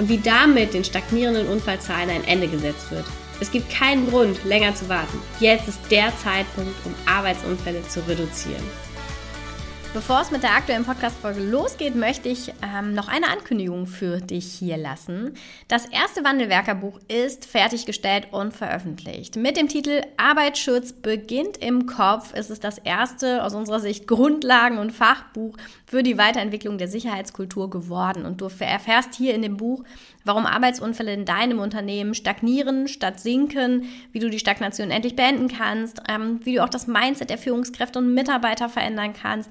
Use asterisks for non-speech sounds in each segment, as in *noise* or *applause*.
und wie damit den stagnierenden Unfallzahlen ein Ende gesetzt wird. Es gibt keinen Grund, länger zu warten. Jetzt ist der Zeitpunkt, um Arbeitsunfälle zu reduzieren. Bevor es mit der aktuellen Podcast-Folge losgeht, möchte ich ähm, noch eine Ankündigung für dich hier lassen. Das erste Wandelwerkerbuch ist fertiggestellt und veröffentlicht. Mit dem Titel Arbeitsschutz beginnt im Kopf ist es das erste aus unserer Sicht Grundlagen- und Fachbuch für die Weiterentwicklung der Sicherheitskultur geworden. Und du erfährst hier in dem Buch, warum Arbeitsunfälle in deinem Unternehmen stagnieren statt sinken, wie du die Stagnation endlich beenden kannst, ähm, wie du auch das Mindset der Führungskräfte und Mitarbeiter verändern kannst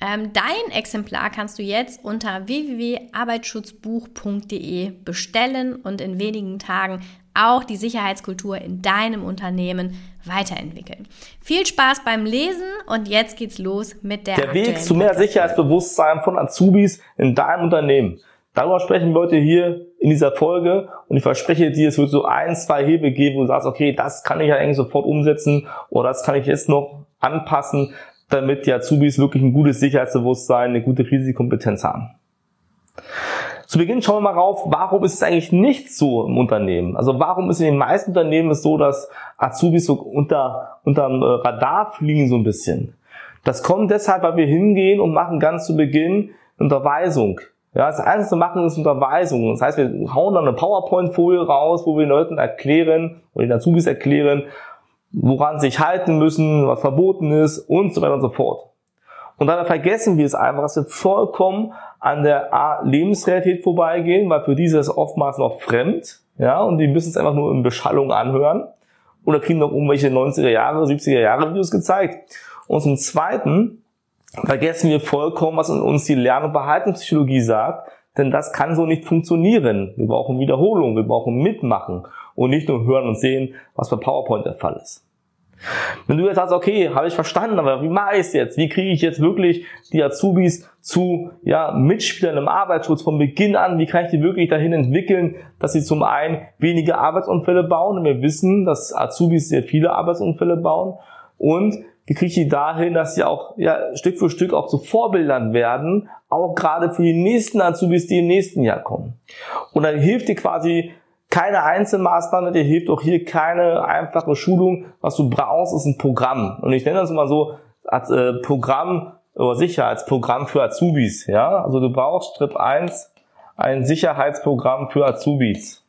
Ähm, dein Exemplar kannst du jetzt unter www.arbeitsschutzbuch.de bestellen und in wenigen Tagen auch die Sicherheitskultur in deinem Unternehmen weiterentwickeln. Viel Spaß beim Lesen und jetzt geht's los mit der Der Weg zu mehr Sicherheitsbewusstsein von Azubis in deinem Unternehmen. Darüber sprechen wir heute hier in dieser Folge und ich verspreche dir, es wird so ein, zwei Hebel geben, wo du sagst, okay, das kann ich ja eigentlich sofort umsetzen oder das kann ich jetzt noch anpassen, damit die Azubis wirklich ein gutes Sicherheitsbewusstsein, eine gute Risikokompetenz haben. Zu Beginn schauen wir mal rauf, warum ist es eigentlich nicht so im Unternehmen? Also warum ist in den meisten Unternehmen es so, dass Azubis so unter, unterm äh, Radar fliegen so ein bisschen? Das kommt deshalb, weil wir hingehen und machen ganz zu Beginn Unterweisung. Ja, das Einzige machen ist Unterweisung. Das heißt, wir hauen dann eine PowerPoint-Folie raus, wo wir den Leuten erklären oder den Azubis erklären, woran sich halten müssen, was verboten ist und so weiter und so fort. Und dann vergessen wir es einfach, dass wir vollkommen an der A Lebensrealität vorbeigehen, weil für diese ist oftmals noch fremd, ja, und die müssen es einfach nur in Beschallung anhören oder kriegen noch irgendwelche 90er Jahre, 70er Jahre Videos gezeigt. Und zum Zweiten vergessen wir vollkommen, was uns die Lern- und Verhaltenspsychologie sagt, denn das kann so nicht funktionieren. Wir brauchen Wiederholung, wir brauchen Mitmachen und nicht nur hören und sehen, was bei PowerPoint der Fall ist. Wenn du jetzt sagst, okay, habe ich verstanden, aber wie mache ich es jetzt? Wie kriege ich jetzt wirklich die Azubis zu ja, Mitspielern im Arbeitsschutz von Beginn an? Wie kann ich die wirklich dahin entwickeln, dass sie zum einen weniger Arbeitsunfälle bauen? Und wir wissen, dass Azubis sehr viele Arbeitsunfälle bauen. Und wie kriege ich die dahin, dass sie auch ja, Stück für Stück auch zu Vorbildern werden, auch gerade für die nächsten Azubis, die im nächsten Jahr kommen. Und dann hilft dir quasi keine Einzelmaßnahme, dir hilft auch hier keine einfache Schulung. Was du brauchst, ist ein Programm. Und ich nenne das immer so als äh, Programm oder Sicherheitsprogramm für Azubis. Ja, also du brauchst Schritt eins ein Sicherheitsprogramm für Azubis.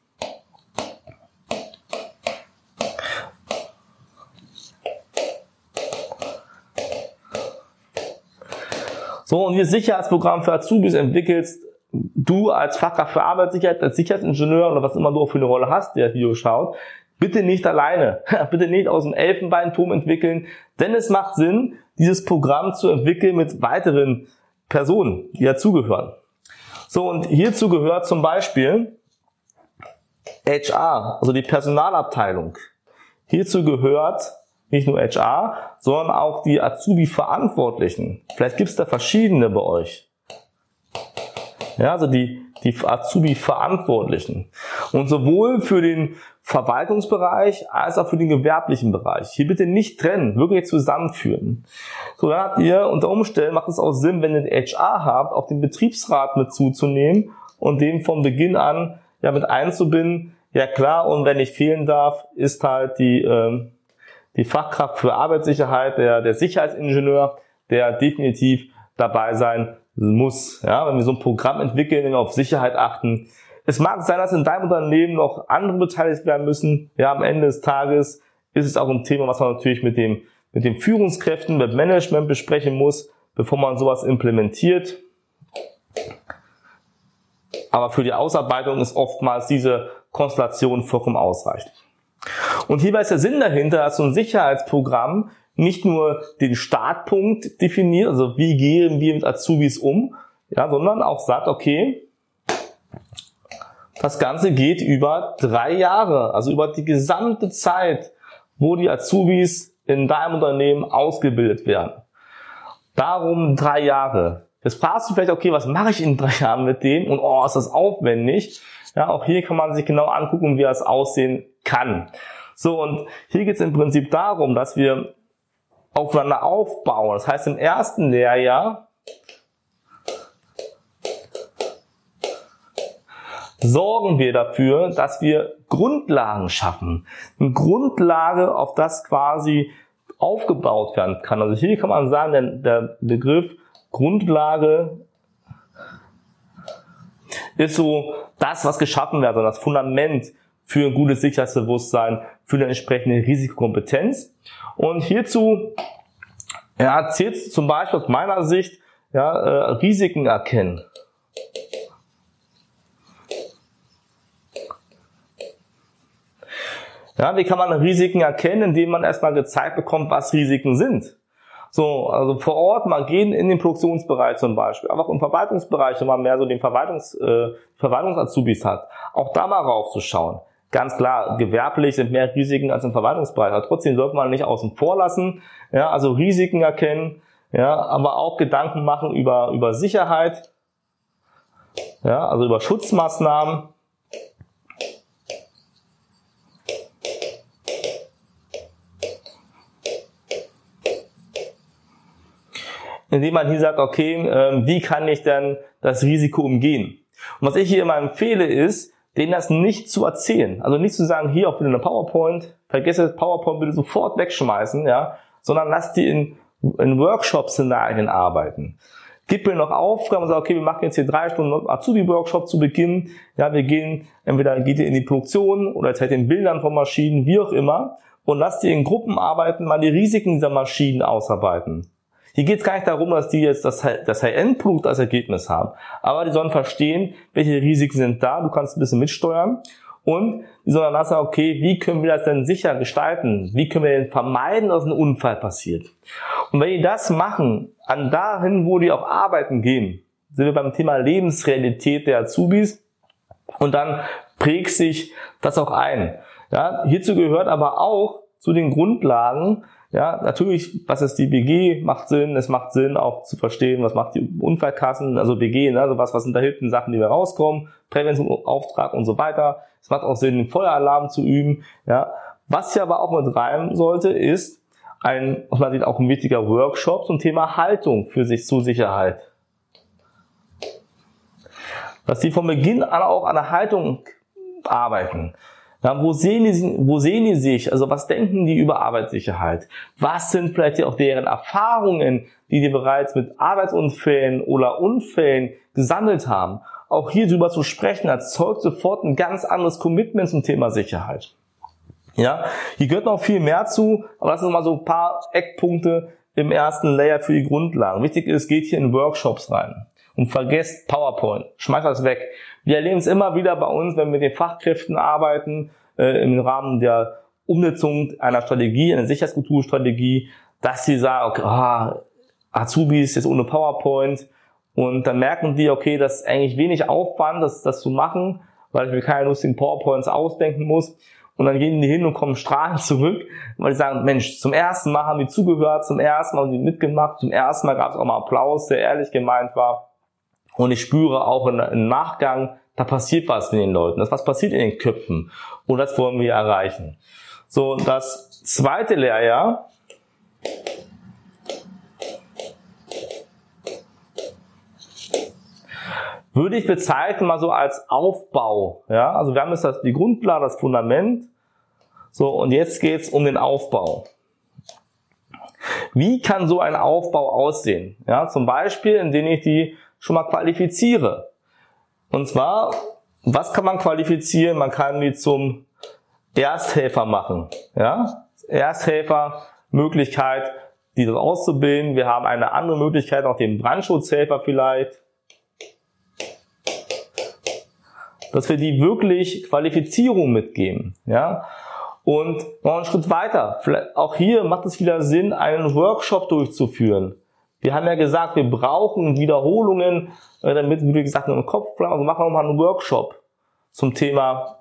So, und dieses Sicherheitsprogramm für Azubis entwickelst du als Fachkraft für Arbeitssicherheit, als Sicherheitsingenieur oder was immer du auch für eine Rolle hast, der das Video schaut, bitte nicht alleine, *laughs* bitte nicht aus dem Elfenbeinturm entwickeln, denn es macht Sinn, dieses Programm zu entwickeln mit weiteren Personen, die dazugehören. So, und hierzu gehört zum Beispiel HR, also die Personalabteilung. Hierzu gehört nicht nur HR, sondern auch die Azubi-Verantwortlichen. Vielleicht gibt es da verschiedene bei euch. Ja, also die, die Azubi-Verantwortlichen. Und sowohl für den Verwaltungsbereich als auch für den gewerblichen Bereich. Hier bitte nicht trennen, wirklich zusammenführen. So, dann habt ihr unter Umständen, macht es auch Sinn, wenn ihr den HR habt, auch den Betriebsrat mit zuzunehmen und den von Beginn an ja mit einzubinden. Ja klar, und wenn ich fehlen darf, ist halt die, äh, die Fachkraft für Arbeitssicherheit, der, der Sicherheitsingenieur, der definitiv dabei sein muss. Ja, wenn wir so ein Programm entwickeln, auf Sicherheit achten. Es mag sein, dass in deinem Unternehmen noch andere beteiligt werden müssen. Ja, am Ende des Tages ist es auch ein Thema, was man natürlich mit dem, mit den Führungskräften, mit Management besprechen muss, bevor man sowas implementiert. Aber für die Ausarbeitung ist oftmals diese Konstellation vollkommen ausreichend. Und hierbei ist der Sinn dahinter, dass so ein Sicherheitsprogramm nicht nur den Startpunkt definiert, also wie gehen wir mit Azubis um, ja, sondern auch sagt, okay, das Ganze geht über drei Jahre, also über die gesamte Zeit, wo die Azubis in deinem Unternehmen ausgebildet werden. Darum drei Jahre. Jetzt fragst du vielleicht, okay, was mache ich in drei Jahren mit dem? Und oh, ist das aufwendig? Ja, auch hier kann man sich genau angucken, wie das aussehen kann. So, und hier geht es im Prinzip darum, dass wir aufeinander aufbauen. Das heißt, im ersten Lehrjahr sorgen wir dafür, dass wir Grundlagen schaffen. Eine Grundlage, auf das quasi aufgebaut werden kann. Also hier kann man sagen, der, der Begriff Grundlage ist so das, was geschaffen wird, also das Fundament für ein gutes Sicherheitsbewusstsein, für eine entsprechende Risikokompetenz. Und hierzu ja, zählt zum Beispiel aus meiner Sicht ja, äh, Risiken erkennen. Ja, wie kann man Risiken erkennen, indem man erstmal gezeigt bekommt, was Risiken sind? So, also vor Ort mal gehen in den Produktionsbereich zum Beispiel, auch im Verwaltungsbereich, wenn man mehr so den Verwaltungs, äh, Verwaltungsazubis hat, auch da mal raufzuschauen. Ganz klar, gewerblich sind mehr Risiken als im Verwaltungsbereich, aber trotzdem sollte man nicht außen vor lassen, ja, also Risiken erkennen, ja, aber auch Gedanken machen über, über Sicherheit, ja, also über Schutzmaßnahmen, indem man hier sagt, okay, ähm, wie kann ich denn das Risiko umgehen? Und was ich hier immer empfehle ist, denen das nicht zu erzählen. Also nicht zu sagen, hier auch bitte eine PowerPoint, vergesse das PowerPoint bitte sofort wegschmeißen, ja, sondern lass die in, in Workshop-Szenarien arbeiten. Gib mir noch Aufgaben und sag, okay, wir machen jetzt hier drei Stunden Azubi-Workshop zu Beginn. Ja, wir gehen, entweder geht ihr in die Produktion oder zeigt den Bildern von Maschinen, wie auch immer. Und lasst die in Gruppen arbeiten, mal die Risiken dieser Maschinen ausarbeiten. Hier geht es gar nicht darum, dass die jetzt das, High-End-Produkt als Ergebnis haben. Aber die sollen verstehen, welche Risiken sind da. Du kannst ein bisschen mitsteuern. Und die sollen dann sagen, okay, wie können wir das denn sicher gestalten? Wie können wir denn vermeiden, dass ein Unfall passiert? Und wenn die das machen, an dahin, wo die auch arbeiten gehen, sind wir beim Thema Lebensrealität der Azubis. Und dann prägt sich das auch ein. Ja, hierzu gehört aber auch zu den Grundlagen, ja, natürlich, was ist die BG, macht Sinn. Es macht Sinn, auch zu verstehen, was macht die Unfallkassen, also BG, ne, also was, was sind da hinten Sachen, die wir rauskommen, Präventionsauftrag und so weiter. Es macht auch Sinn, den Feueralarm zu üben, ja. Was hier aber auch mit rein sollte, ist ein, aus meiner Sicht auch ein wichtiger Workshop zum Thema Haltung für sich zur Sicherheit. Dass die von Beginn an auch an der Haltung arbeiten. Ja, wo, sehen die, wo sehen die sich? Also was denken die über Arbeitssicherheit? Was sind vielleicht auch deren Erfahrungen, die die bereits mit Arbeitsunfällen oder Unfällen gesammelt haben? Auch hier drüber zu sprechen, erzeugt sofort ein ganz anderes Commitment zum Thema Sicherheit. Ja, hier gehört noch viel mehr zu, aber das sind mal so ein paar Eckpunkte im ersten Layer für die Grundlagen. Wichtig ist, geht hier in Workshops rein und vergesst PowerPoint. Schmeißt das weg. Wir erleben es immer wieder bei uns, wenn wir mit den Fachkräften arbeiten, äh, im Rahmen der Umsetzung einer Strategie, einer Sicherheitskulturstrategie, dass sie sagen, okay, ah, Azubis jetzt ohne PowerPoint und dann merken die, okay, das ist eigentlich wenig Aufwand, das, das zu machen, weil ich mir keine lustigen PowerPoints ausdenken muss. Und dann gehen die hin und kommen strahlend zurück, weil die sagen, Mensch, zum ersten Mal haben die zugehört, zum ersten Mal haben die mitgemacht, zum ersten Mal gab es auch mal Applaus, der ehrlich gemeint war. Und ich spüre auch im Nachgang, da passiert was mit den Leuten. Das was passiert in den Köpfen. Und das wollen wir erreichen. So, das zweite Lehrjahr würde ich bezeichnen mal so als Aufbau. Ja, also wir haben jetzt das, die Grundlage, das Fundament. So, und jetzt geht's um den Aufbau. Wie kann so ein Aufbau aussehen? Ja, zum Beispiel, indem ich die schon mal qualifiziere. Und zwar, was kann man qualifizieren? Man kann die zum Ersthelfer machen. Ja? Ersthelfer, Möglichkeit, dieses auszubilden. Wir haben eine andere Möglichkeit, auch den Brandschutzhelfer vielleicht. dass wir die wirklich Qualifizierung mitgeben. Ja? Und noch einen Schritt weiter. auch hier macht es wieder Sinn, einen Workshop durchzuführen. Wir haben ja gesagt, wir brauchen Wiederholungen, äh, damit, wie gesagt, einen Kopf bleiben. Also machen wir mal einen Workshop zum Thema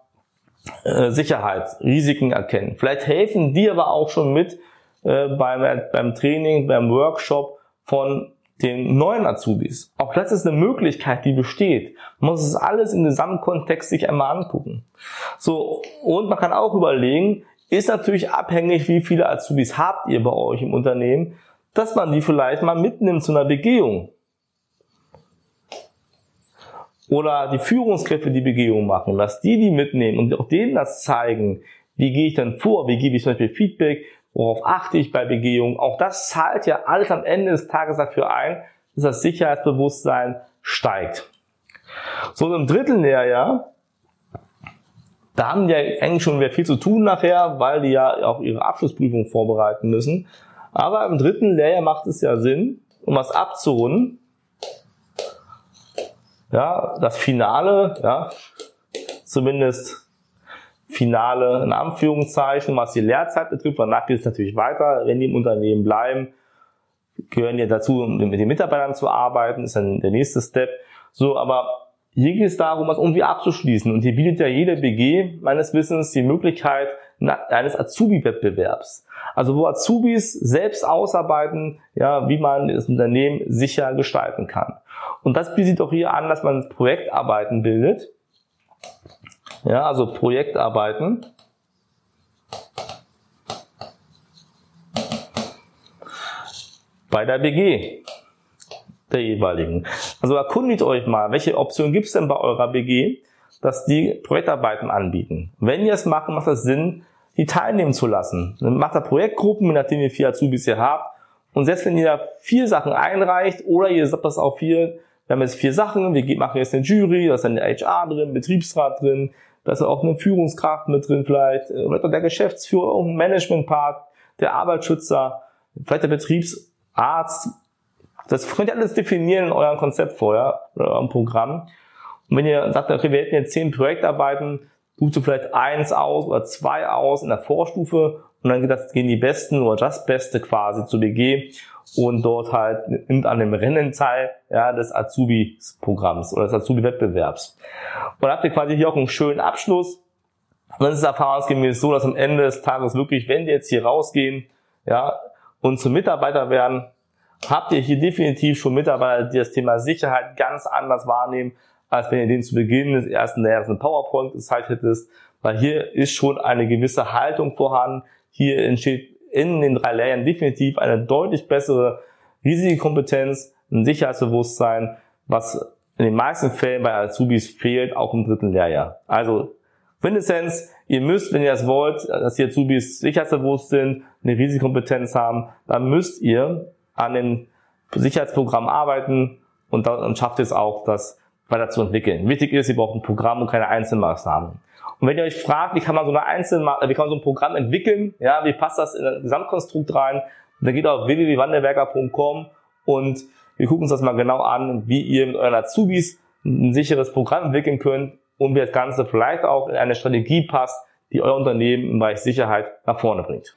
äh, Sicherheit, Risiken erkennen. Vielleicht helfen die aber auch schon mit äh, beim, beim Training, beim Workshop von den neuen Azubis. Auch das ist eine Möglichkeit, die besteht. Man muss es alles im Gesamtkontext sich einmal angucken. So, und man kann auch überlegen, ist natürlich abhängig, wie viele Azubis habt ihr bei euch im Unternehmen, dass man die vielleicht mal mitnimmt zu einer Begehung. Oder die Führungskräfte die Begehung machen, dass die die mitnehmen und auch denen das zeigen, wie gehe ich dann vor, wie gebe ich zum Beispiel Feedback, worauf achte ich bei Begehungen. Auch das zahlt ja alles am Ende des Tages dafür ein, dass das Sicherheitsbewusstsein steigt. So im dritten Lehrjahr, da haben die ja eigentlich schon wieder viel zu tun nachher, weil die ja auch ihre Abschlussprüfung vorbereiten müssen. Aber im dritten Lehrjahr macht es ja Sinn, um was abzurunden. Ja, das Finale, ja, zumindest Finale in Anführungszeichen, was die Lehrzeit betrifft. Danach geht es natürlich weiter. Wenn die im Unternehmen bleiben, gehören ja dazu, mit den Mitarbeitern zu arbeiten, ist dann der nächste Step. So, aber hier geht es darum, was irgendwie abzuschließen. Und hier bietet ja jede BG meines Wissens die Möglichkeit eines Azubi-Wettbewerbs. Also wo Azubis selbst ausarbeiten, ja, wie man das Unternehmen sicher gestalten kann. Und das bietet auch hier an, dass man Projektarbeiten bildet. Ja, also Projektarbeiten. Bei der BG der jeweiligen. Also erkundigt euch mal, welche Option gibt es denn bei eurer BG, dass die Projektarbeiten anbieten. Wenn ihr es macht, macht es Sinn, die teilnehmen zu lassen. Dann macht ihr Projektgruppen, nachdem ihr vier Azubis hier habt. Und selbst wenn ihr da vier Sachen einreicht oder ihr sagt das auch vier, wir haben jetzt vier Sachen, wir machen jetzt eine Jury, da ist eine HR drin, Betriebsrat drin, da ist auch eine Führungskraft mit drin vielleicht, äh, vielleicht auch der Geschäftsführer, auch ein Managementpart, der Arbeitsschützer, vielleicht der Betriebsarzt. Das könnt ihr alles definieren in eurem Konzept vorher, oder eurem Programm. Und wenn ihr sagt, okay, wir hätten jetzt zehn Projektarbeiten, sucht ihr vielleicht eins aus oder zwei aus in der Vorstufe und dann gehen die Besten oder das Beste quasi zu BG und dort halt nimmt an dem Rennen teil ja, des Azubi-Programms oder des Azubi-Wettbewerbs. Und dann habt ihr quasi hier auch einen schönen Abschluss. Und dann ist es erfahrungsgemäß so, dass am Ende des Tages wirklich, wenn die jetzt hier rausgehen ja, und zum Mitarbeiter werden, habt ihr hier definitiv schon Mitarbeiter, die das Thema Sicherheit ganz anders wahrnehmen, als wenn ihr den zu Beginn des ersten Lehrers in PowerPoint gezeigt hättest, weil hier ist schon eine gewisse Haltung vorhanden. Hier entsteht in den drei Lehrjahren definitiv eine deutlich bessere Risikokompetenz, ein Sicherheitsbewusstsein, was in den meisten Fällen bei Azubis fehlt, auch im dritten Lehrjahr. Also Quintessenz, ihr müsst, wenn ihr das wollt, dass die Azubis sicherheitsbewusst sind, eine Risikokompetenz haben, dann müsst ihr an dem Sicherheitsprogramm arbeiten und dann schafft es auch, das weiter zu entwickeln. Wichtig ist, ihr braucht ein Programm und keine Einzelmaßnahmen. Und wenn ihr euch fragt, wie kann man so eine Einzel wie kann man so ein Programm entwickeln, ja, wie passt das in ein Gesamtkonstrukt rein, dann geht auf www.wandelwerker.com und wir gucken uns das mal genau an, wie ihr mit euren Azubis ein sicheres Programm entwickeln könnt und wie das Ganze vielleicht auch in eine Strategie passt, die euer Unternehmen im Bereich Sicherheit nach vorne bringt.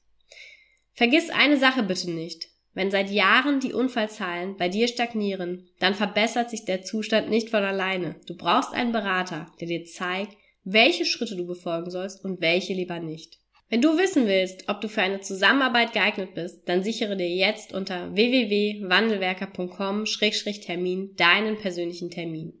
Vergiss eine Sache bitte nicht. Wenn seit Jahren die Unfallzahlen bei dir stagnieren, dann verbessert sich der Zustand nicht von alleine. Du brauchst einen Berater, der dir zeigt, welche Schritte du befolgen sollst und welche lieber nicht. Wenn du wissen willst, ob du für eine Zusammenarbeit geeignet bist, dann sichere dir jetzt unter www.wandelwerker.com-termin deinen persönlichen Termin.